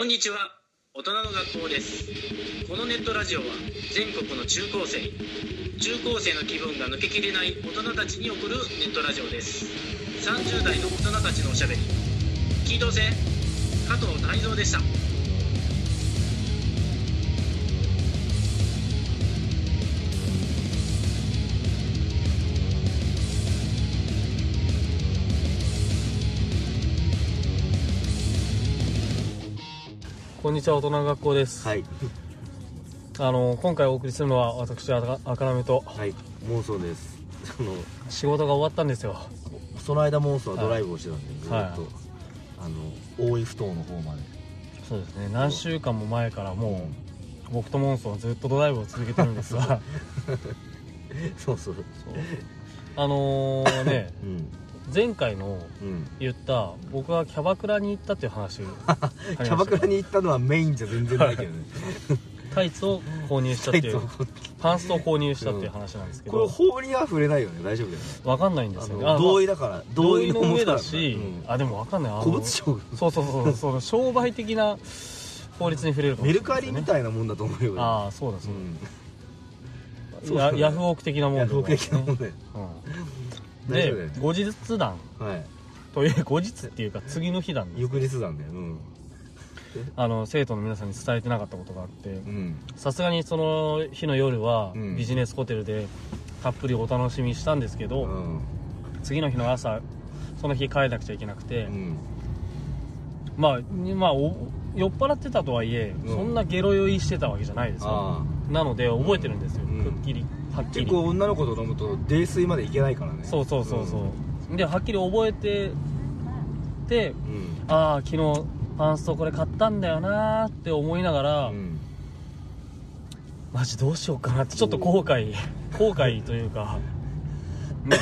こんにちは。大人の学校です。このネットラジオは全国の中高生中高生の気分が抜けきれない大人たちに送るネットラジオです。30代の大人たちのおしゃべり。聞いとうせ。加藤泰造でした。こんにちは大人の学校です、はい、あの今回お送りするのは私赤赤なめとはい、妄想です。あの、仕事が終わったんですよ。その間妄想はドライブをしてたんで、ずっと、はい。あの、大井ふ頭の方まで。そうですね。何週間も前からもう僕とモンソンはずっとドライブを続けてるんですが。そうそう。そう。あのーね うん、前回のうん。言った僕がキャバクラに行ったっていう話 キャバクラに行ったのはメインじゃ全然ないけどね。タイツを購入したっていうパンストを購入したっていう話なんですけこれど法には触れないよね、大丈夫だよね。わかんないんですよね。同意だから、同意の上だし、うん。あでもわかんない。古物商そうそうそうその商売的な法律に触れるかもメルしれないですね。カリみたいなもんだと思うよ。ああそうだそううん。だ、そうそうヤヤフオク的なもんヤでフオク的なもんだよ。うん、で後日談はい。という後日っていうか次の日談です翌日なんだよ。うん。あの生徒の皆さんに伝えてなかったことがあってうん。さすがにその日の夜はうんビジネスホテルでたっぷりお楽しみしたんですけど、うん。次の日の朝その日帰らなくちゃいけなくて、うん。まあ、まあ、お酔っ払ってたとはいえ、うんそんなゲロ酔いしてたわけじゃないですよ。なので覚えてるんですよ、うんくっきりはっきり。結構女の子と飲むと泥酔までいけないからね。そうそうそうそう、ではっきり覚えててうん。ああ昨日パンストこれ買ったんだよなーって思いながら、うん。マジどうしようかなってちょっと後悔。後悔というか。ね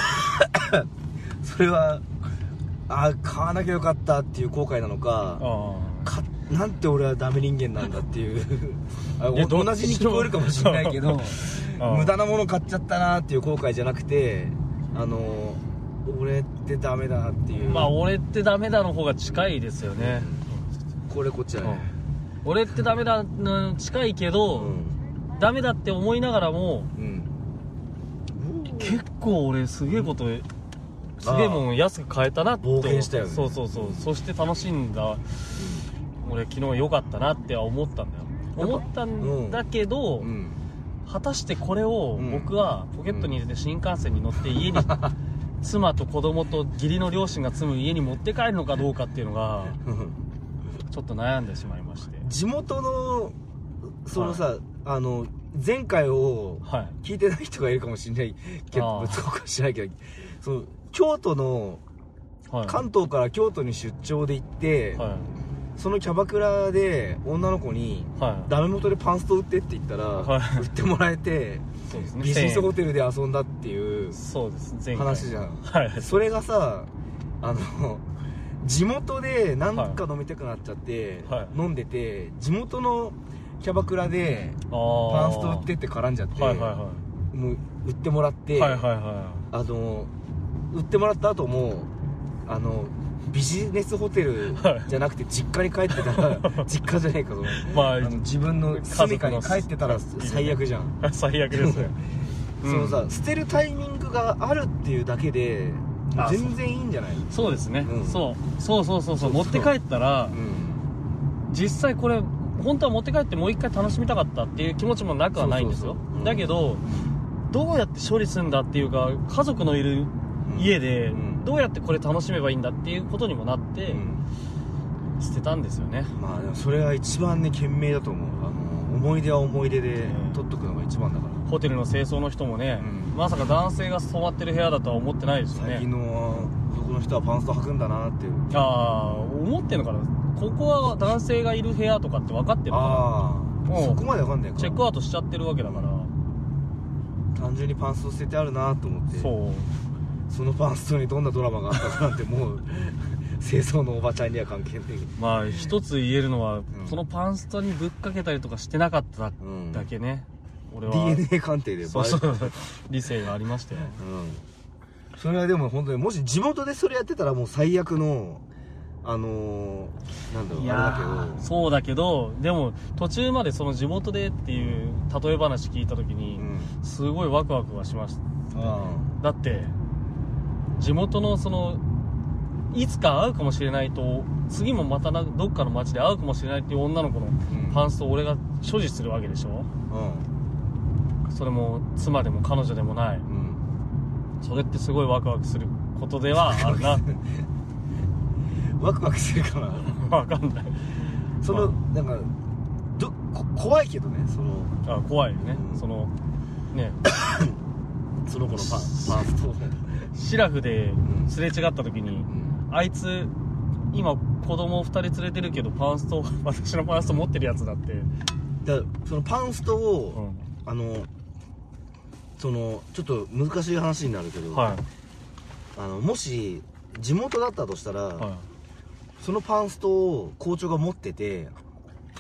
それはあ買わなきゃよかったっていう後悔なのかあかなんて俺はダメ人間なんだっていう。同じに聞こえるかもしれないけどあ 無駄なもの買っちゃったなっていう後悔じゃなくてあの俺ってダメだっていう。まあ俺ってダメだの方が近いですよね、これこっちだね。俺ってダメだの近いけうど、ん。ダメだって思いながらもうん。結構俺すげえことすげえもん安く買えたなって。冒険したよね。そうそうそう。そして楽しんだ俺昨日良かったなっては思ったんだよ。思ったんだけど、うん。果たしてこれをうん。僕はポケットに入れて新幹線に乗って家に妻と子供と義理の両親が住む家に持って帰るのかどうかっていうのがうん。ちょっと悩んでしまいまして。地元のそのさ、あの前回をはい。聞いてない人がいるかもしれないけどあーそうかもしれないけどその京都のはい。関東から京都に出張で行って、はいそのキャバクラで女の子にはい。ダメ元でパンスト売ってって言ったら、はい。売ってもらえてそうですね。ビジネス1000ホテルで遊んだっていう話じゃん。はい。それがさあの地元で何か飲みたくなっちゃって、はい。飲んでて地元のキャバクラでパンスト売ってって絡んじゃって、はいはいはもう売ってもらって、いはいはいはあの売ってもらった後もあのビジネスホテルはい。じゃなくて実家に帰ってたら 実家じゃないかそのいまああの自分の住処に帰ってたら最悪じゃん、最悪ですね。そのさ、うん。捨てるタイミングがあるっていうだけであ全然いいんじゃない？そうですね、うん。そう。そうそうそうそう。持って帰ったらうん。実際これ本当は持って帰ってもう一回楽しみたかったっていう気持ちもなくはないんですよ。そうそうそう。うん。だけどどうやって処理するんだっていうか家族のいる家でうんどうやってこれ楽しめばいいんだっていうことにもなってうん。捨てたんですよね。まあでもそれが一番ね賢明だと思う。あの思い出は思い出でうん。取っとくのが一番だから。ホテルの清掃の人もね、うん。まさか男性が泊まってる部屋だとは思ってないですよ最近ねの男の人はパンスト履くんだなっていう。ああ思ってんのかな。ここは男性がいる部屋とかって分かってるのかあもうあそこまでわかんないかな。チェックアウトしちゃってるわけだから。単純にパンスト捨ててあるなと思って。そうそのパンストにどんなドラマがあったかなんてもう清掃のおばちゃんには関係ない。まあ一つ言えるのは、ん。そのパンストにぶっかけたりとかしてなかったうんだけね、俺は。DNA 鑑定で。そうそう。理性がありましたよ。うん。それはでも本当にもし地元でそれやってたらもう最悪のあのー、なんだろうあれだけど。ーそうだけどでも途中までその地元でっていう例え話聞いた時にうん。すごいワクワクはしましたあ。だって地元のそのいつか会うかもしれないと次もまたなどっかの街で会うかもしれないっていう女の子のうん。パンストを俺が所持するわけでしょ？それも妻でも彼女でもない。うん。うんそれってすごいワクワクすることではあるな。ワクワクするかな？わかんない。その、まなんかどこ怖いけどねその。あ怖いよね、うん。そのね。その子のパ パーストシラフでん。すれ違った時に、あいつ今子供2人連れてるけどパンスト 私のパンスト持ってるやつだって、だそのパンストうを、ん、あのそのちょっと難しい話になるけど、はい。あのもし地元だったとしたら、はそのパンストを校長が持っててい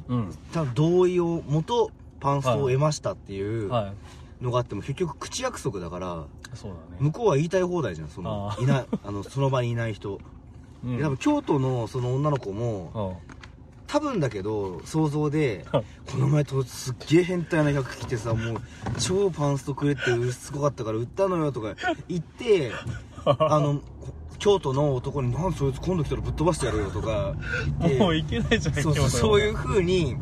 うん。多分同意を元パンストを得ましたっていうはい。のがあっても結局口約束だからそうだね。向こうは言いたい放題じゃんそのあーいないあのその場にいない人、う多分京都のその女の子もあ多分だけど想像であこの前とすっげえ変態な客来てさもう超パンストくれってすごかったから売ったのよとか言って あの京都の男に「なんでそいつ今度来たらぶっ飛ばしてやるよ」とか言ってもういけないじゃないそうそう京都そういう風に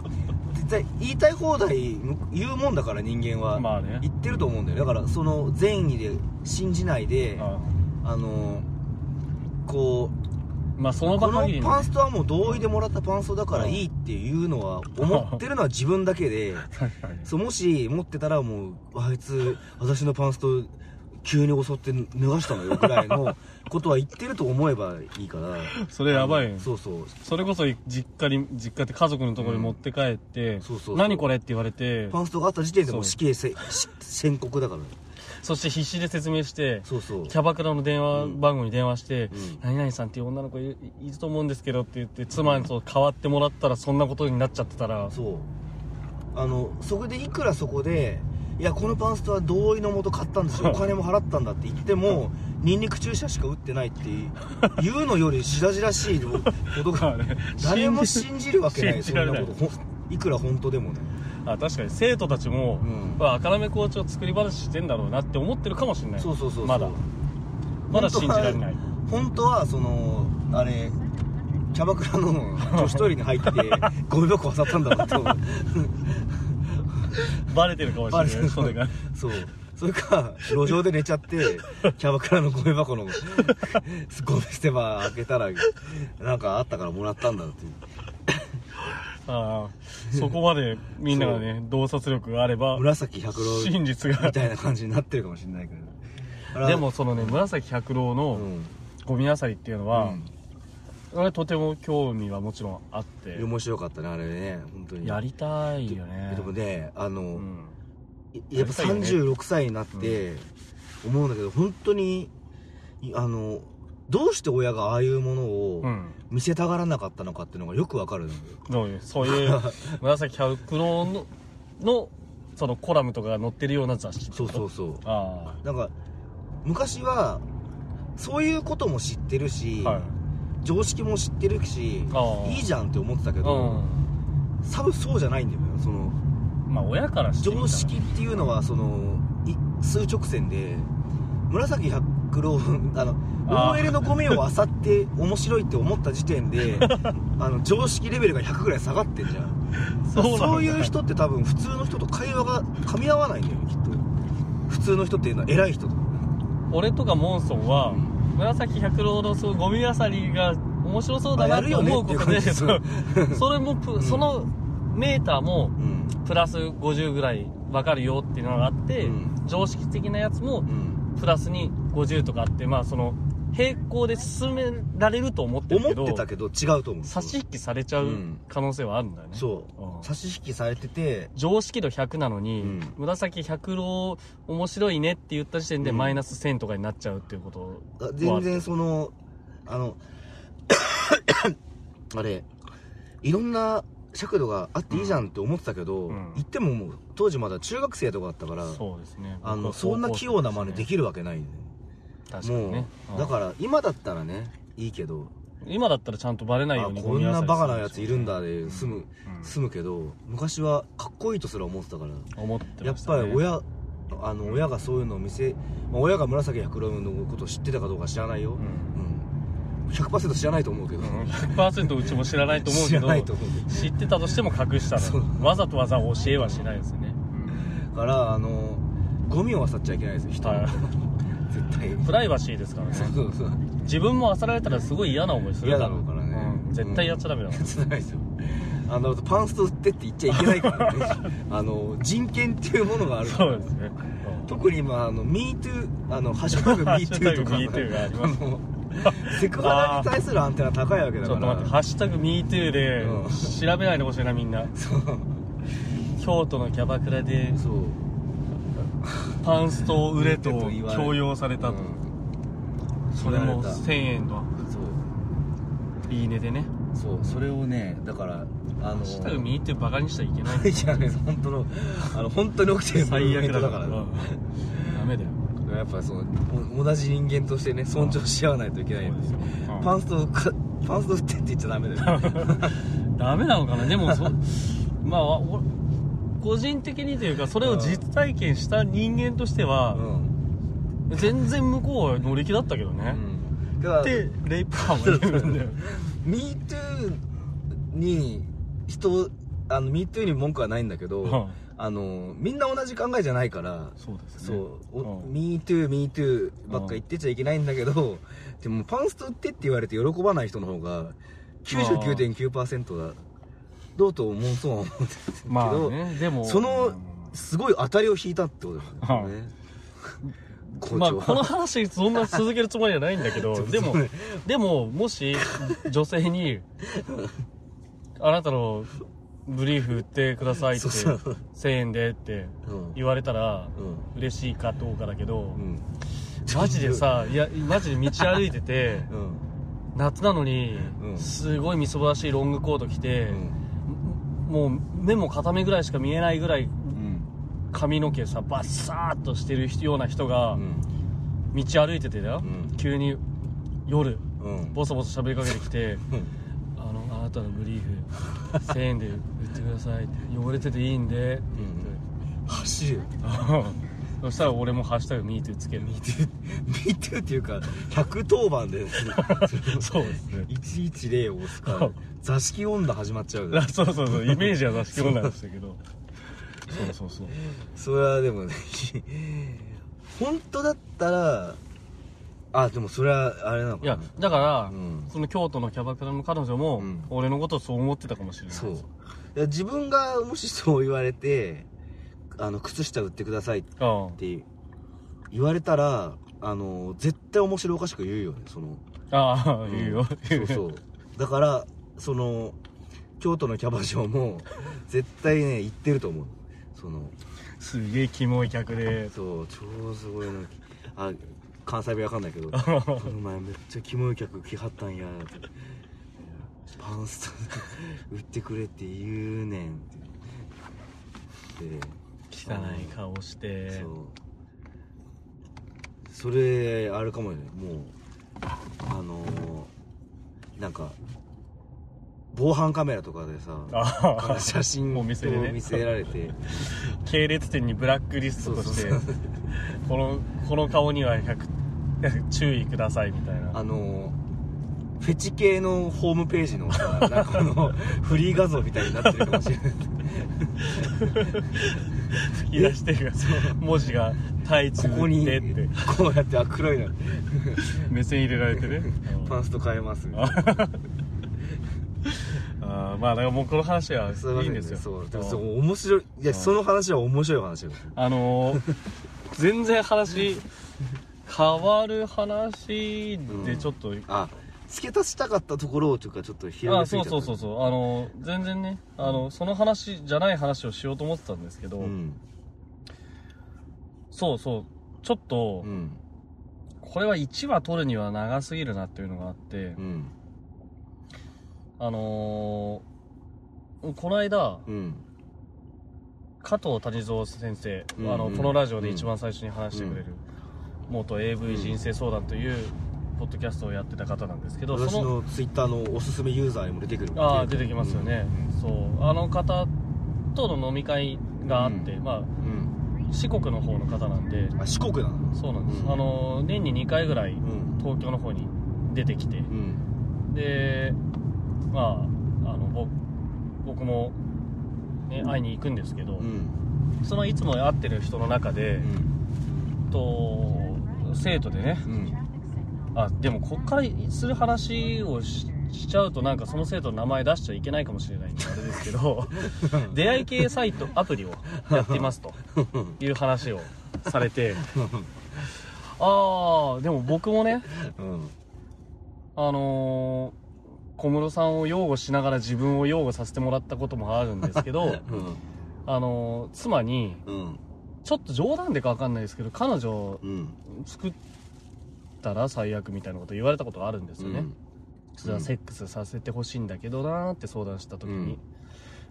絶対言いたい放題言うもんだから人間は、まあね。言ってると思うんだよだからその善意で信じないでああ。のこうまあそのこのパンストはもう同意でもらったパンストだからいいっていうのは思ってるのは自分だけで。確かに。そうもし持ってたらもうあいつ私のパンスト急に襲って脱がしたのよぐらいのことは言ってると思えばいいから。それやばいよそうそう。それこそ実家に実家って家族のところに持って帰って、そうそうそう。何これって言われてパンストがあった時点でもう死刑せし宣告だから。そして必死で説明してそうそう。キャバクラの電話うん番号に電話して、うん。何々さんっていう女の子いいると思うんですけどって言って妻にそう代わってもらったらそんなことになっちゃってたら。そう。あのそこでいくらそこでいやこのパンストは同意のもと買ったんですよ。お金も払ったんだって言ってもニンニク注射しか打ってないって言うのより白々しいことが 誰も信じるわけないそんなこと。いくら本当でもね。あ確かに生徒たちも、うん。まあ赤目校長作り話してんだろうなって思ってるかもしれない。そうそうそうそう。まだ。まだ信じられない。本当はそのあれキャバクラの女子トイレに入って ゴミ箱漁ったんだなとバレてるかもしれないそれが。そう。それか路上で寝ちゃってキャバクラのゴミ箱のゴミ捨て場開けたらなんかあったからもらったんだっていう。ああそこまでみんながね洞察力があれば紫百郎真実が。みたいな感じになってるかもしれないけど。でもそのね紫百郎うのん。ゴミ漁りっていうのは、うん俺とても興味はもちろんあって。面白かったねあれね。本当に。やりたいよね。でもねあの、うん。いやっぱやりたいよね。36歳になって思うんだけど本当にいあのどうして親がああいうものをうん。見せたがらなかったのかっていうのがよくわかるのよ。どういうそういう 紫百郎ののそのコラムとかが載ってるような雑誌そうそうそう。あなんか昔はそういうことも知ってるし、あはい常識も知ってるしああ。いいじゃんって思ってたけうど、ん。多分そうじゃないんだよねそのまあ親からして常識っていうのはそのい数直線で紫百郎 あのああ。OL のゴミを漁って面白いって思った時点で あの常識レベルが100ぐらい下がってんじゃん。そういう人って多分普通の人と会話が噛み合わないんだよねきっと。普通の人っていうのは偉い人と俺とかモンソンは、紫百郎のそうゴミ漁りが面白そうだなって思うことで、ねそれもプ、ん。そのメーターもうん。プラス50ぐらい分かるよっていうのがあって、うん。常識的なやつもうん。プラスに50とかあってまあその並行で進められると思ってる思けどってたけど違うと思う。差し引きされちゃううん。可能性はあるんだよね、そう。うん。差し引きされてて常識度100なのに、うん。紫百郎面白いねって言った時点でうん。マイナス1000とかになっちゃうっていうことあ全然そのあの あれいろんな尺度があっていいじゃんって思ってたけど、うん。言ってももう当時まだ中学生とかだったからそうですね。あのそんな器用な真似できるるわけない、ね、確かにね。もうだから今だったらねいいけど。今だったらちゃんとバレないようにあこんなバカなやついるんだだで済む、済むけど昔はかっこいいとすら思ってたから。思ってやっました、ね、ぱり親あの親がそういうのを見せ、まあ、親が紫百郎のことを知ってたかどうか知らないよ、うん。うん、100%知らないと思うけど、うん。100%うちも知らないと思う知らけどないと思うけ知ってたとしても隠したそう。らわざとわざ教えはしないですよね、どだからあのゴミを漁っちゃいけないですよ人の、はい絶対。プライバシーですからね。そうそう。そう自分も漁られたらすごい嫌な思いするから。嫌だろうからね。うん。絶対やっちゃダメだ、つないですよ。あのパンスト売ってって言っちゃいけないからね。あの人権っていうものがあるから。そうですね。特に今あの MeToo あの ハッシュタグ MeToo とか MeToo があります。のセクハラに対するアンテナ高いわけだから。ちょっと待って「ハッシュタグ #MeToo」でうん。調べないでほしいなみんな。そう。京都のキャバクラでそうパンストを売れと強要されたと、うん。それも言われた。1000円のそう。いいねでね。そう。それをねだからあのハッシュタグ MeToo バカにしちゃいけない。いやね本当のあの本当に起きてる最悪だだから。からうん。ダメだよ。やっぱそのお同じ人間としてね尊重し合わないといけないんですよ。うん。パンストかパンスト売ってって言っちゃダメだよ ダメなのかな？でもそ まあお個人的にというかそれを実体験した人間としてはう、ん。全然向こうは乗り気だったけどね、でレイプ犯もいるんだよ。MeToo に人あの MeToo に文句はないんだけど、うん。あのみんな同じ考えじゃないからそうですね。そう、おうん。MeToo、MeToo ばっか言ってちゃいけないんだけど、でもパンスト売ってって言われて喜ばない人の方が99.9%だどうと思うそうは思うんですけど、まあねでも。そのすごい当たりを引いたってことですよね。まあこの話そんな続けるつもりはないんだけど でもでももし女性に「あなたのブリーフ売ってください」ってそうそう。1000円でってうん。言われたらうん。嬉しいかどうかだけどうん。マジでさ いやマジで道歩いててうん。夏なのにうん。すごいみそぼらしいロングコート着てうんもう目も片目ぐらいしか見えないぐらいうん。髪の毛さバッサーっとしてるような人がうん。道歩いててだよ。うん。急に夜うん。ボソボソ喋りかけてきてうん「あのあなたのブリーフ1000円で売ってください」って「汚れてていいんで」って走る言って そしたら俺も「ハッシュタグ MeToo」つける。MeToo っていうか110番で そうですね。110を押すから座敷女始まっちゃうあそうそうそうイメージは座敷女でしたけど。そうそうそう。それはでもね本当だったらあでもそれはあれなのいやだから、うん。その京都のキャバクラの彼女も、うん。俺のことをそう思ってたかもしれないそう。いや自分がもしそう言われてあの靴下売ってくださいっうん。て言われたらあの絶対面白おかしく言うよねその。ああ言うよ、そうそう。だからその京都のキャバ嬢も 絶対ね言ってると思う。その。すげえキモい客で。そう超すごいのあ関西弁わかんないけど「お前めっちゃキモい客来はったんや」って「パンスト売ってくれって言うねん」って。で汚い顔して。そう。それあれかもね。もうあのー、なんか防犯カメラとかでさ写真をお店でね。見せられて。系列店にブラックリストとしてこのこの顔には100注意くださいみたいな。あのフェチ系のホームページのさなんかあの フリー画像みたいになってるかもしれない吹き出してる文字がタイツここにでってこうやってあ黒いの。目線入れられてね。パンスト変えます。みたいなあーまあだからもうこの話はいすいんですよ。そう。でもうんそう面白い。いやうん。その話は面白い話よ。あのー全然話変わる話でちょっと、あ付け足したかったところをというかちょっと広あげすぎちゃったそうそうそうそう。あのー全然ねあのその話じゃない話をしようと思ってたんですけど、うん。そうそう。ちょっと、うん。これは1話取るには長すぎるなっていうのがあって、うん。あのーこの間うん。加藤谷蔵先生、うんあのうんこのラジオで一番最初に話してくれる、元 AV 人生相談というポッドキャストをやってた方なんですけど私そののツイッターのおすすめユーザーにも出てくるああ出てきますよね、そうあの方との飲み会があって、まあうん。四国の方の方なんであ四国なの？そうなんです、うん。あの年に2回ぐらいうん。東京の方に出てきてうん。でまああの僕僕も、ね、会いに行くんですけど、うん。そのいつも会ってる人の中で、と生徒でねうんあでもこっからする話をししちゃうとなんかその生徒の名前出しちゃいけないかもしれないんであれですけど 出会い系サイトアプリをやっていますと。いう話をされて。ああでも僕もねうん。あのー小室さんを擁護しながら自分を擁護させてもらったこともあるんですけどうん。あのー妻にうん。ちょっと冗談でかわかんないですけど彼女うん。作ったら最悪みたいなこと言われたことがあるんですよね、それはセックスさせてほしいんだけどなーって相談した時に、うん。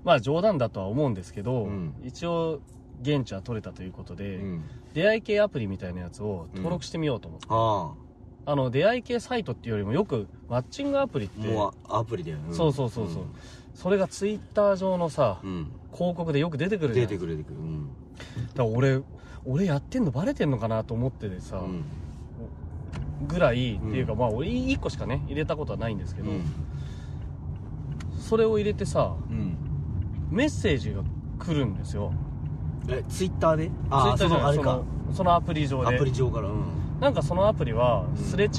まあ冗談だとは思うんですけど、うん。一応現地は取れたということで、うん。出会い系アプリみたいなやつを登録してみようと思って、ああ。の出会い系サイトっていうよりもよくマッチングアプリってあもうアプリだよね。そうそうそうそう。それがツイッター上のさ、うん。広告でよく出てくるじゃん。出てくる出てくる。うん。だから俺俺やってんのバレてんのかなと思っててさ、うんぐらい、うんっていうかまあ俺1個しかね入れたことはないんですけど、うん。それを入れてさうん。メッセージが来るんですよ。えツイッターで？ツイああッターじゃないそそのあれか。のそのアプリ上アでプリ上からうん。なんかそのアプリはうんすれ違っ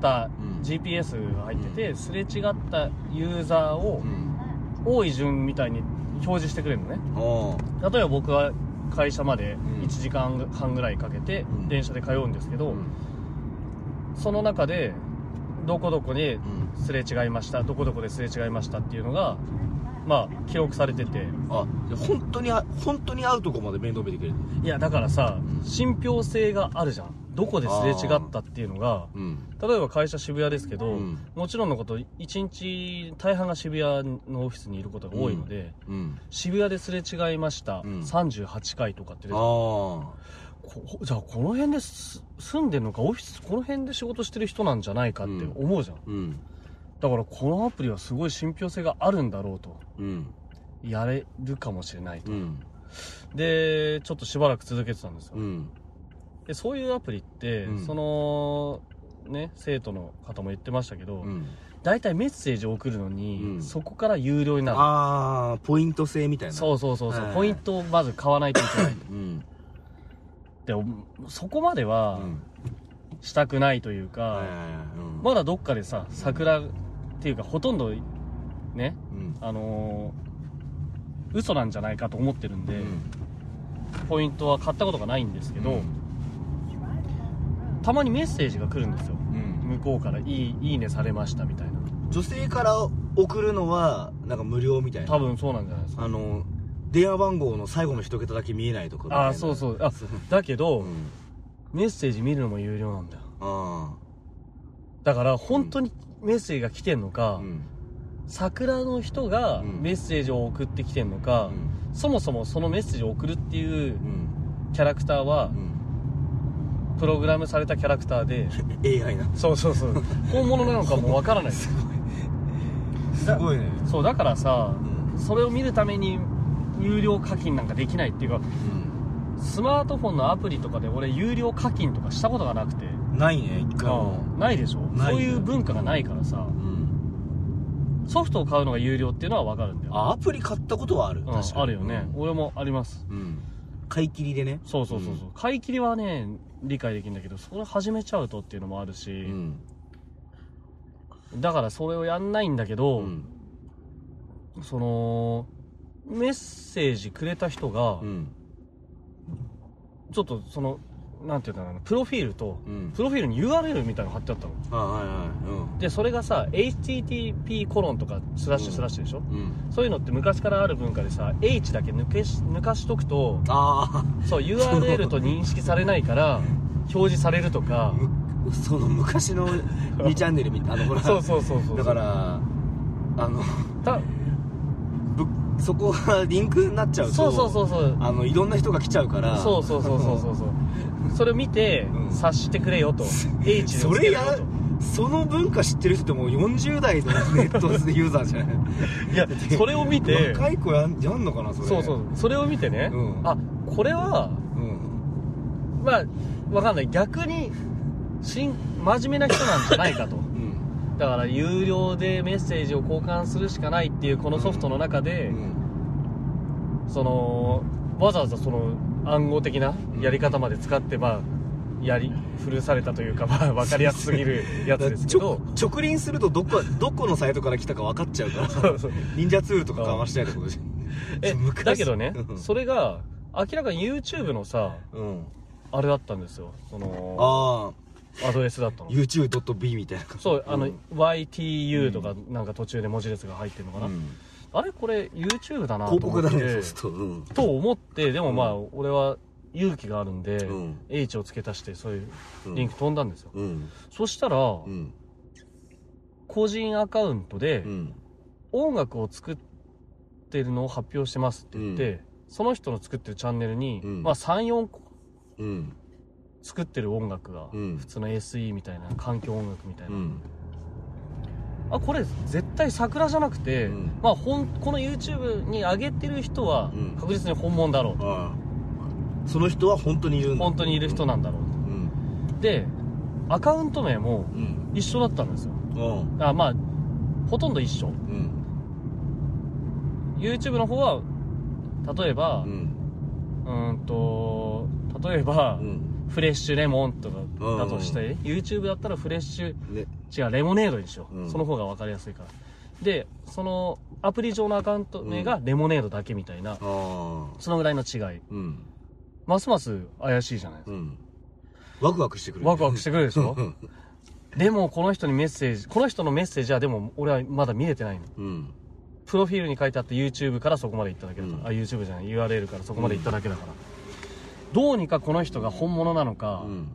たうん。GPS が入ってて、すれ違ったユーザーをうん。多い順みたいに表示してくれるのね。あ例えば僕は会社までうん。1時間半ぐらいかけてうん。電車で通うんですけど、あうんその中でどこどこにうん。すれ違いましたどこどこですれ違いましたっていうのがまあ記録されてて。あ本当にあ本当に会うとこまで面倒見てくれる。いやだからさうん。信憑性があるじゃん。どこですれ違ったっていうのが。うん。例えば会社渋谷ですけど、うん。もちろんのこと1日大半が渋谷のオフィスにいることが多いので、うん。渋谷ですれ違いました、うん。38回とかって出てじゃあこの辺です住んでるのかオフィスこの辺で仕事してる人なんじゃないかって思うじゃん、あうん。だからこのアプリはすごい信憑性があるんだろうとうん。やれるかもしれないと、うん。でちょっとしばらく続けてたんですよ、うん。でそういうアプリって、うん。そのね生徒の方も言ってましたけど、うん。大体メッセージを送るのに、うん。そこから有料になる。ああポイント制みたいな。そうそうそうそう、はいポイントをまず買わないといけないうんでもそこまでうはん。したくないというか、まだどっかでさ桜っていうかほとんどねうん。あのー嘘なんじゃないかと思ってるんで、うん。ポイントは買ったことがないんですけど、たまにメッセージが来るんですよ。うん。向こうからいい「いいねされました」みたいな。女性から送るのはなんか無料みたいな。多分そうなんじゃないですか。あの電話番号の最後の一桁だけ見えないとかああそうそう。あだけど、うん。メッセージ見るのも有料なんだよ。あだから本当にメッセージが来てんのあか、うん。桜の人がうん。メッセージを送ってきてんのか、うん。そもそもそのメッセージを送るっていううん。キャラクターはうん。プログラムされたキャラクターで。AI な。そうそうそう。本物なのかもわからない。すごいね。そうだからさうん。それを見るために有料課金なんかできないっていうかスマートフォンのアプリとかで俺有料課金とかしたことがなくて。うんないね一回も。ないでしょ？ないそういう文化がないからさ。うんソフトを買うのが有料っていうのはわかるんだよ。あアプリ買ったことはある。うん確かに。あるよね、俺もあります。うん。買い切りでね。そうそうそうそう、買い切りはね理解できるんだけどそれ始めちゃうとっていうのもあるうし、ん。だからそれをやんないんだけど、うん。そのメッセージくれた人が、うん。ちょっとそのなんていうんだろうなプロフィールと、うん。プロフィールに URL みたいなの貼ってあったの。あはいはい。でそれがさ HTTP コロンとかスラッシュスラッシュでしょ、うん。うんそういうのって昔からある文化でさ H だけ抜けし抜かしとくとあそう URL と認識されないから 表示されるとか。その昔の2チャンネルみたいなあのほら。そうそうそうそうだからあのたブそこがリンクになっちゃうとそうそうそうそう。あのいろんな人が来ちゃうから。そうそうそうそうそうそうそ れを見てうん。察してくれよと。H でそれやつけるよと。その文化知ってる人ってもう40代の ネットユーザーじゃない？いやそれを見て。若い子やんやんのかなそれ。そうそう。それを見てね、うん。あこれはうん。まあわかんない。逆に真真面目な人なんじゃないかと。うんだから有料でメッセージを交換するしかないっていうこのソフトの中で、うん。そのわざわざその暗号的なやり方まで使ってまあやり古されたというかまあ分かりやすすぎる やつですけど。直輪するとどこどこのサイトから来たか分かっちゃうから。忍者ツールとかかましたいってことでしょ。え 昔。だけどねうん。それが明らかに YouTube のさうん。あれだったんですよ。そのああアドレスだったの？YouTube.b みたいな。そうあの、ん YTU とかなんか途中で文字列が入ってるのかな、うん。あれ？これ YouTube だなと広告思って。だねそうすると。うん。と思ってでもまあ俺は勇気があるんで、うん。H を付け足してそういううん。リンク飛んだんですよ、うん。そしたら、うん。個人アカウントでうん。音楽を作ってるのを発表してますって言って、その人の作ってるチャンネルに、うん。まあ34個うん作ってる音楽が、うん。普通の SE みたいな環境音楽みたいな、うん。あこれ絶対桜じゃなくて、うん。まあほんこの YouTube に上げてる人はうん。確実に本物だろうと、ああ。その人は本当にいるんだ。本当にいる人なんだろううん。とでアカウント名もうん。一緒だったんですよ。うんあまあほとんど一緒。うん。YouTube の方は例えばうん。んと例えば、うんフレッシュレモンとかうんだとして、YouTube だったらフレッシュね。違うレモネードにしよう、うん。その方が分かりやすいから。でそのアプリ上のアカウント名がレモネードだけみたいな、ああそのぐらいの違い。うん。ますます怪しいじゃないですか、うん。ワクワクしてくる。ワクワクしてくるでしょ？うん。でもこの人にメッセージこの人のメッセージはでも俺はまだ見れてないの。うん。プロフィールに書いてあった YouTube からそこまで行っただけだから、うん。あ YouTube じゃない。URL からそこまで行っただけだから、どうにかこの人が本物なのかうん。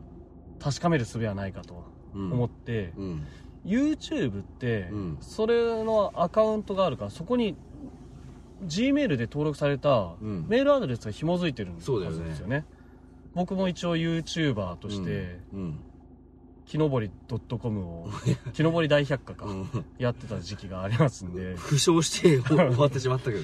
確かめる術はないかとうん。思って、うん。YouTube って、うん。それのアカウントがあるからそこに Gmail で登録されたうん。メールアドレスが紐づいてるんそうだよね。ですよね。僕も一応 YouTuber として、うん。木登り .com を 木登り大百科か、うん。やってた時期がありますんで。負傷して終わってしまったけど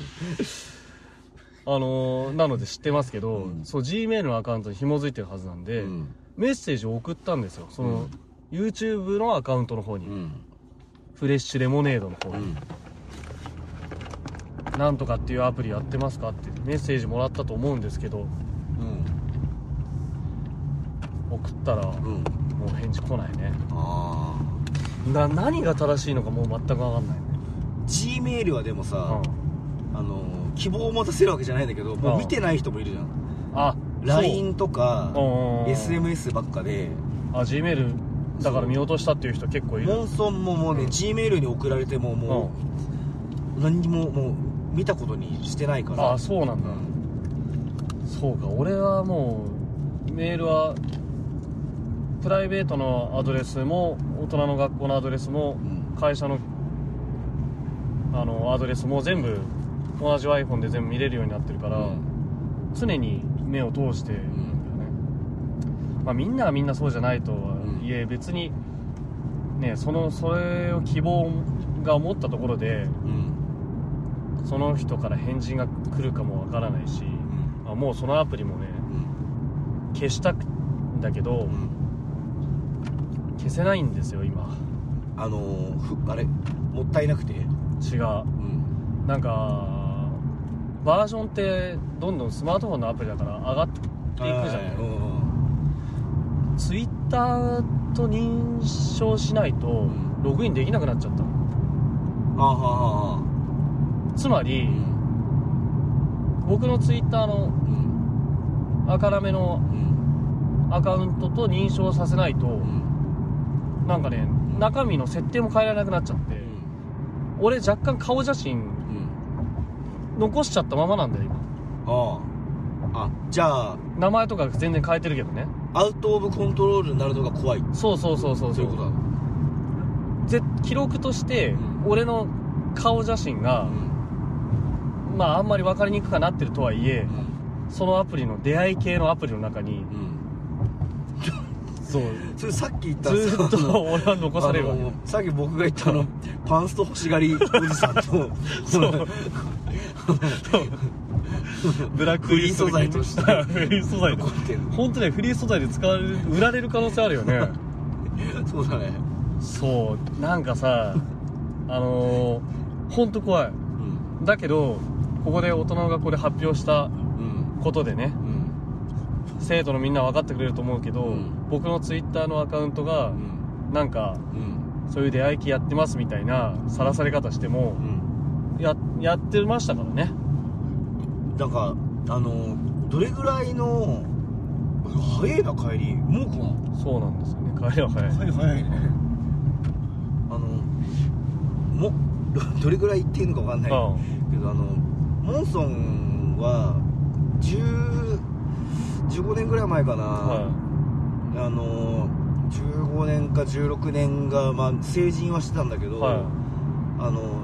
あのーなので知ってますけど、うん。そう Gmail のアカウントに紐づいてるはずなんで、うん。メッセージを送ったんですよ。その、YouTube のアカウントの方に、うん。フレッシュレモネードの方に、うん。なんとかっていうアプリやってますかってメッセージもらったと思うんですけどうん。送ったら、うん。もう返事来ないね。な何が正しいのかもう全く分かんないね。G メールはでもさ、うん。あの希望を持たせるわけじゃないんだけどもう見てない人もいるじゃん。あ LINE とかそう。うん SMS ばっかで。あ G メールだから見落としたっていう人結構いる。モンソンももうね、うん。G メールに送られてももう、何にももう見たことにしてないから。あそうなんだ、うん。そうか俺はもうメールはプライベートのアドレスも大人の学校のアドレスもうん。会社のあのアドレスも全部同じ iPhone で全部見れるようになってるから、常に目を通してるん。だよね、まあ、みんながみんなそうじゃないとはいえ、別にねそのそれを希望が思ったところでうん。その人から返事が来るかもわからないし、うん。まあ、もうそのアプリもねうん。消したくんだけど、うん。消せないんですよ今。あのーふあれ？もったいなくて？違う。うん。なんかバージョンってどんどんスマートフォンのアプリだから上がっていくじゃない、うんツイッターと認証しないとんログインできなくなっちゃったの。あはははつまり、うん。僕のツイッターのうん。赤ラメのうん。アカウントと認証させないと、うん。なんかね中身の設定も変えられなくなっちゃって、俺若干顔写真うん残しちゃったままなんだよ今。ああ。あじゃあ名前とか全然変えてるけどね。アウト・オブ・コントロールになるのが怖い。そうそうそうそうそう。いうことだ。ぜ記録としてうん。俺の顔写真がうん。まああんまり分かりにくくはなってるとはいえうそのアプリの出会い系のアプリの中にんうん。そう。それさっき言ったずーっと俺は残されるわけ。あのさっき僕が言ったあのパンスト欲しがりおじさんと そうブラックフリー素材として。フリー素材で残ってる。本当ねフリー素材で使われる売られる可能性あるよね。そうだね。そう。なんかさ あのー、本当怖い。うん。だけどここで大人の学校で発表したうん。ことでねうん。生徒のみんな分かってくれると思うけど、うん。僕のツイッターのアカウントがうん。なんかうん。そういう出会い系やってますみたいなさらされ方してもうんややってましたからね。なんかあのどれぐらいの早いな帰り。もうかそうなんですよね。帰りは早い、はい早いね。あのも どれぐらい行っていいのかわかんない。あけどあのモンソンは10 15年ぐらい前かな、あはあの15年か16年が、まあ、成人はしてたんだけど、い。はあの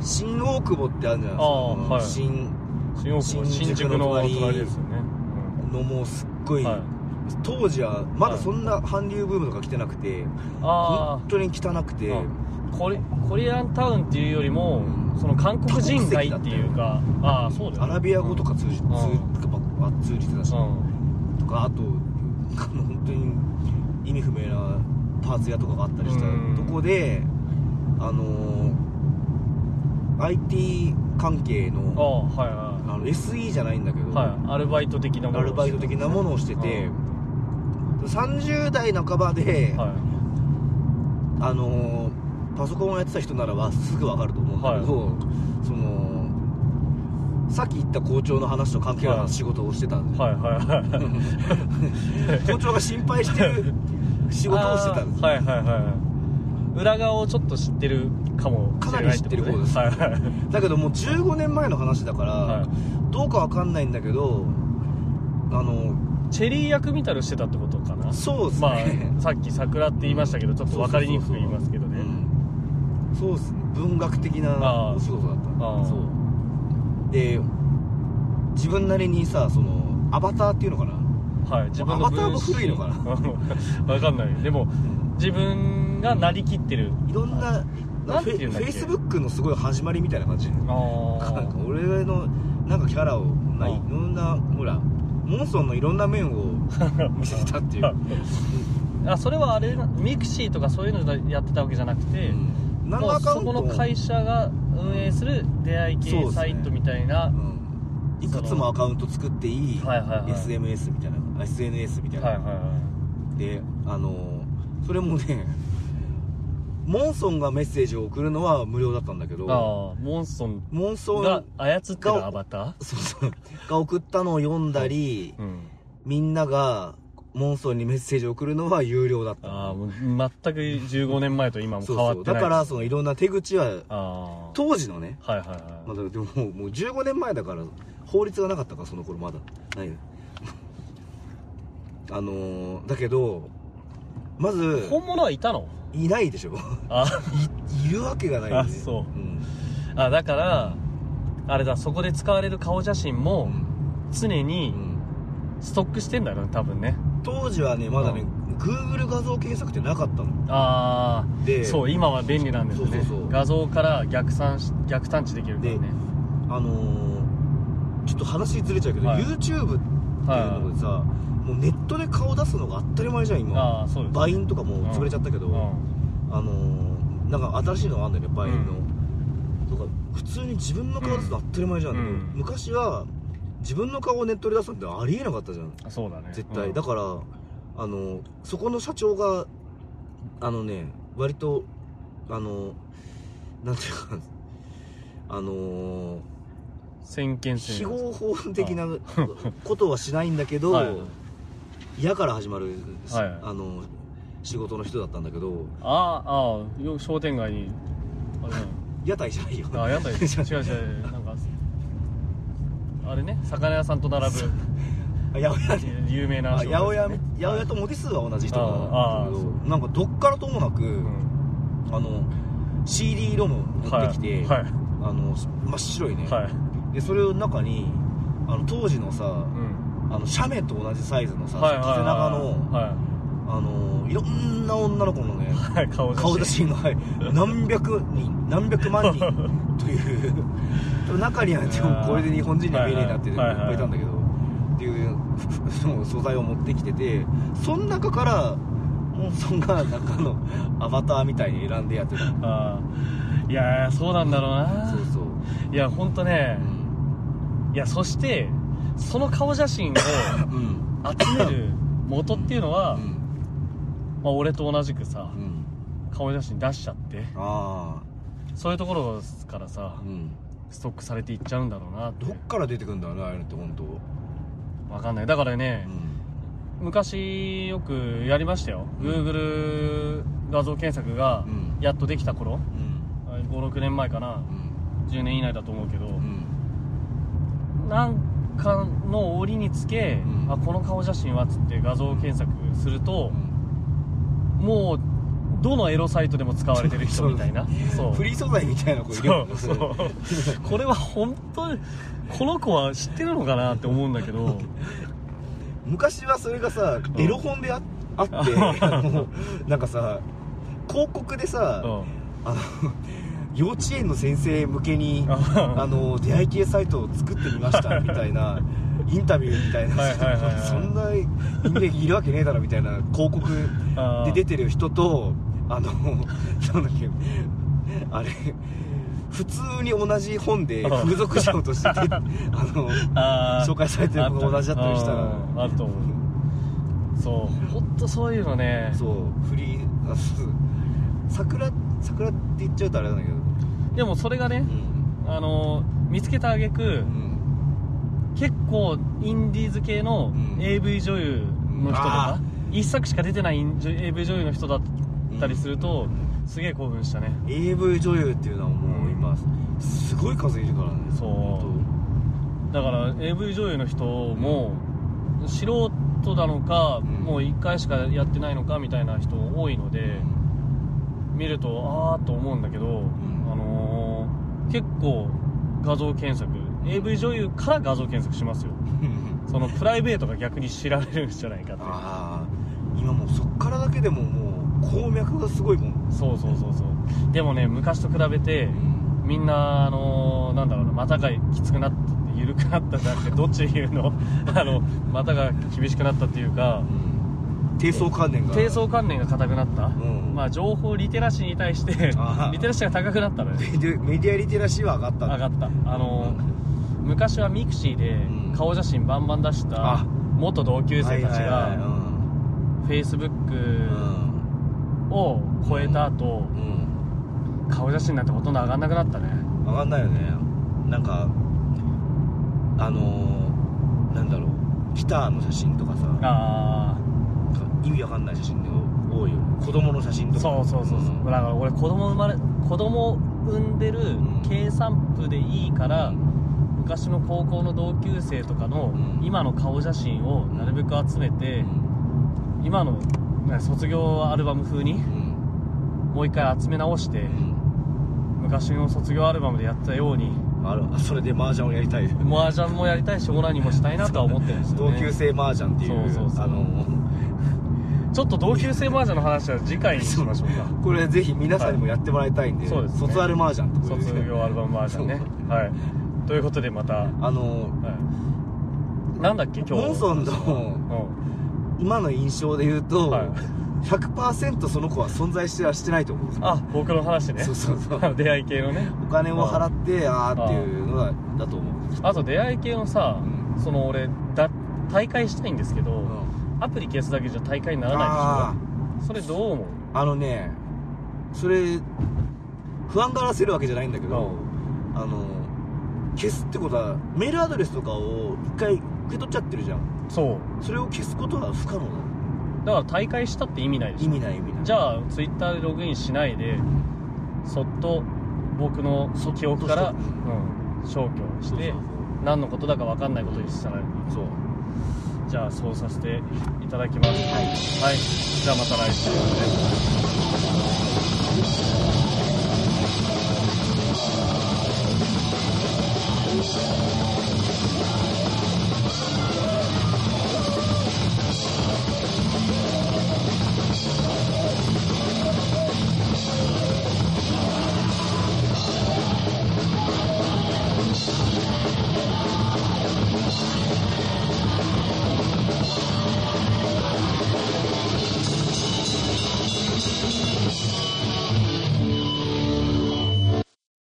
新大久保ってあるじゃないですか。はい。新い新大久保新新宿の隣隣ですよね、のもうすっごい、うんはい、当時はまだそんな韓流ブームとか来てなくて、あ本当に汚くて、あコリコリアンタウンっていうよりも、うん。その韓国人街っていうかああそうだよ、ね、アラビア語とか通じ,、ん通じてたし、うん。とかあと本当に意味不明なパーツ屋とかがあったりしたうん。とこであの IT 関係あのあはいはあの SE じゃないんだけど、いはいアルバイト的なもの。アルバイト的なものをしてて、30代半ばで、はい。あのパソコンをやってた人ならはすぐ分かると思うんだけど、そのさっき言った校長の話と関係あるはい仕事をしてたんで、はいはいはい。校長が心配してる仕事をしてたんです。あーはいはいはい裏側をちょっと知ってるかもかなり知ってる方です。だけどもう15年前の話だから、はい。どうかわかんないんだけどあのチェリー役見たりしてたってことかな？そうですまね、あさっき桜って言いましたけど ちょっと分かりにくく言いますけどね。うん。そうですね。文学的なお仕事だった。そう。で自分なりにさそのアバターっていうのかな？はい。自分のアバターも古いのかな？分 かんない。でも自分がなりきってる。いろんななんフェて言うんだっけ？フェイスブックのすごい始まりみたいな感じあなんか俺のなんかキャラをまああいろんなほらモンソンのいろんな面を 見せてたっていう、あそれはあれなミクシーとかそういうのでやってたわけじゃなくて、うん。何もうのアカウントそこの会社が運営する出会い系そうですね。サイトみたいな、うん。いくつもアカウント作っていい、はいはいはい。SMS みたいな SNS みたいな、はいはいはであのそれもねモンソンがメッセージを送るのは無料だったんだけどああモンソンモンソンが操ってるアバタそうそう。が送ったのを読んだり、ー、うん、みんながモンソンにメッセージを送るのは有料だった。ああもう全く15年前と今もそうそう変わってない。だからそのいろんな手口は当時のね、はいはいはい、まあ、だでももうもう15年前だから法律がなかったからその頃まだ。ないあのーだけどまず本物はいたの？いないでしょ。あ。いいるわけがないあそう。うん。あだからあれだそこで使われる顔写真うもん。常にうん。ストックしてんだよね多分ね。当時はねまだね Google 画像検索ってなかったの。ああでそう今は便利なんですよね画像から逆算し逆探知できるからね。あのーちょっと話ずれちゃうけど、はい。YouTube っていうのでさ、もうネットで顔出すのが当たり前じゃん今。ああそうですバインとかもう潰れちゃったけど、うん。あのーなんか新しいのがあるんだよねバインの、とか普通に自分の顔出すの当たり前じゃん、うん。昔は自分の顔をネットで出すなんてありえなかったじゃん。あそうだね。絶対、うん。だからあのそこの社長があのね割とあのなんていうかあの先見性非合法的なことはしないんだけど、はい嫌から始まる、はいあの仕事の人だったんだけど。ああああよ商店街に。あれね屋台じゃないよ。あ屋台。違う違う違う。なんかあれね魚屋さんと並ぶ。あ八百屋ね。有名なあ八百屋ね。八百屋と文字数は同じ人なんだけど。なんかどっからともなく、うん。あの CD ロム持ってきて、はい。あの真っ白いね、はい。でそれを中にあの当時のさうんあの写メと同じサイズのさ、はいはいはい縦長の、はあのいろんな女の子のねい、はい、顔写真。顔写真が、はい、何百人何百万人 という中にはでもこれで日本人には見えねえなっていっぱいいたんだけど、っていうその素材を持ってきててその中からモンソンが中のアバターみたいに選んでやってたあー。いやーそうなんだろうな。そうそう、いや本当ね。う、ん。いやそしてその顔写真をうん。集める元っていうのは、うん。まあ、俺と同じくさうん。顔写真出しちゃってあそういうところからさストックされていっちゃうんだろうなって。どっから出てくんだろうねああいうのって本当。わかんない。だからねう、ん。昔よくやりましたよ、うん。Google 画像検索がうん。やっとできた頃。うん。56年前かな。うん。10年以内だと思うけど、うん。なんかの折につけ、うん。あこの顔写真はっつって画像検索すると、もうどのエロサイトでも使われてる人みたいな。そうフリー素材みたいな子いるそう。そう。これは本当にこの子は知ってるのかなって思うんだけど。昔はそれがさエロ本でああって なんかさ広告でさ、うん。あの幼稚園の先生向けにああの出会い系サイトを作ってみましたみたいな インタビューみたいなはいはいはいはい。そんな人間いるわけねえだろみたいな広告で出てる人とあのなんだっけあれ普通に同じ本で風俗嬢として あの紹介されてる子が同じだったりしたら。うん。あると思う。そう。本当そういうのね。そう。フリー桜桜って言っちゃうとあれなんだけどでもそれがねうん。あの見つけた挙句うん。結構インディーズ系のうん。AV 女優の人とあか一作しか出てない AV 女優の人だったりするとすげえ興奮したね。AV 女優っていうのはもう今すごい数いるからね。そう。だから AV 女優の人も素人なのか、うん。もう1回しかやってないのかみたいな人多いので、見るとああと思うんだけど、のー結構画像検索。AV 女優から画像検索しますよ。そのプライベートが逆に知られるんじゃないかってああ今もうそっからだけでももう鉱脈がすごいもん。そうそうそうそう。でもね昔と比べてみんなあのーなんだろうな股がきつくなって緩くなったじゃなくてどっち言うの？あの股が厳しくなったっていうか貞操観念が。貞操観念が硬くなった、ん。まあ情報リテラシーに対してリテラシーが高くなったのよ。メディアリテラシーは上がった上がった。あのー昔はミクシーでうん。顔写真バンバン出したあ。元同級生たちはいはいはい。が Facebook を超えた後うん。うん顔写真なんてほとんど上がんなくなったね。上がんないよね。なんかあのー、なんだろう。ギターの写真とかさ。あ意味わかんない写真が多いよ。子供の写真あとか。そうそうそうそう、ん。だから俺子供生まれ子供産んでるん。計算部でいいから、昔の高校の同級生とかのうん。今の顔写真をなるべく集めて、今のね卒業アルバム風にうん。もう一回集め直してうん。昔の卒業アルバムでやったようにある。それで麻雀をやりたい。麻雀もやりたいしオナニーもしたいなとは思ってるんですよ、ね、同級生麻雀っていうそうそうそう。あのちょっと同級生麻雀の話は次回にしましょうか。これぜひ皆さんにもやってもらいたいんで、そうですね。卒アル麻雀とで卒業アルバム麻雀ね。はい。ということでまた、はあのい、なんだっけ今日モンソンのうん。今の印象で言うと、はい。100%その子は存在してはしてないと思うんですよ。あ僕の話ね。そうそうそう。出会い系のね。お金を払ってあーっていうのがだと思うあと出会い系のさ、うその俺だ大会したいんですけど、うんアプリ消すだけじゃ大会にならあないでしょ。それどう思う？あのねそれ不安がらせるわけじゃないんだけど、あの消すってことはメールアドレスとかを一回受け取っちゃってるじゃん。そう。それを消すことは不可能だから大会したって意味ないでしょ。意味ない意味ない。じゃあツイッターでログインしないでそっと僕の記憶から、うん、消去して何のことだか分かんないことにしたら。そうじゃあそうさせていただきます。はい。はい。じゃあまた来週